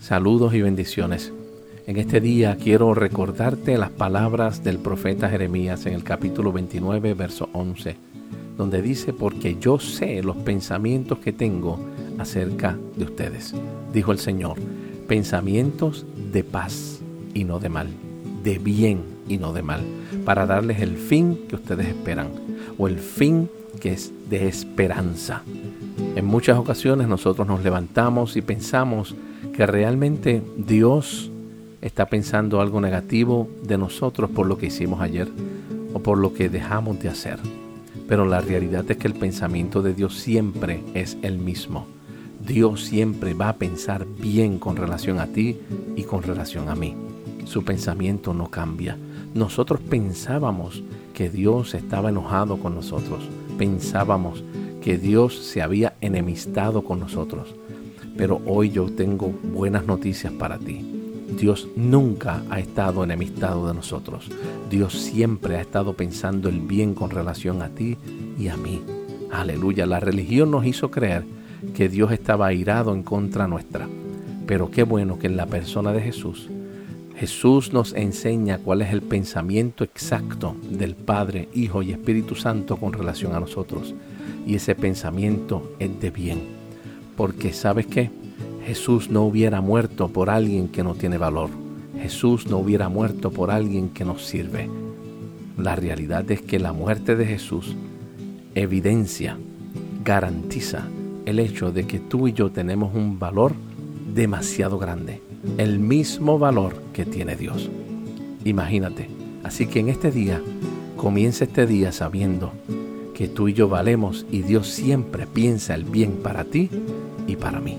Saludos y bendiciones. En este día quiero recordarte las palabras del profeta Jeremías en el capítulo 29, verso 11, donde dice, porque yo sé los pensamientos que tengo acerca de ustedes, dijo el Señor, pensamientos de paz y no de mal, de bien y no de mal, para darles el fin que ustedes esperan, o el fin que es de esperanza. En muchas ocasiones nosotros nos levantamos y pensamos que realmente Dios está pensando algo negativo de nosotros por lo que hicimos ayer o por lo que dejamos de hacer. Pero la realidad es que el pensamiento de Dios siempre es el mismo. Dios siempre va a pensar bien con relación a ti y con relación a mí. Su pensamiento no cambia. Nosotros pensábamos que Dios estaba enojado con nosotros. Pensábamos que Dios se había enemistado con nosotros. Pero hoy yo tengo buenas noticias para ti. Dios nunca ha estado enemistado de nosotros. Dios siempre ha estado pensando el bien con relación a ti y a mí. Aleluya. La religión nos hizo creer que Dios estaba airado en contra nuestra. Pero qué bueno que en la persona de Jesús, Jesús nos enseña cuál es el pensamiento exacto del Padre, Hijo y Espíritu Santo con relación a nosotros. Y ese pensamiento es de bien porque sabes qué? Jesús no hubiera muerto por alguien que no tiene valor. Jesús no hubiera muerto por alguien que nos sirve. La realidad es que la muerte de Jesús evidencia, garantiza el hecho de que tú y yo tenemos un valor demasiado grande, el mismo valor que tiene Dios. Imagínate. Así que en este día, comienza este día sabiendo que tú y yo valemos y Dios siempre piensa el bien para ti y para mí.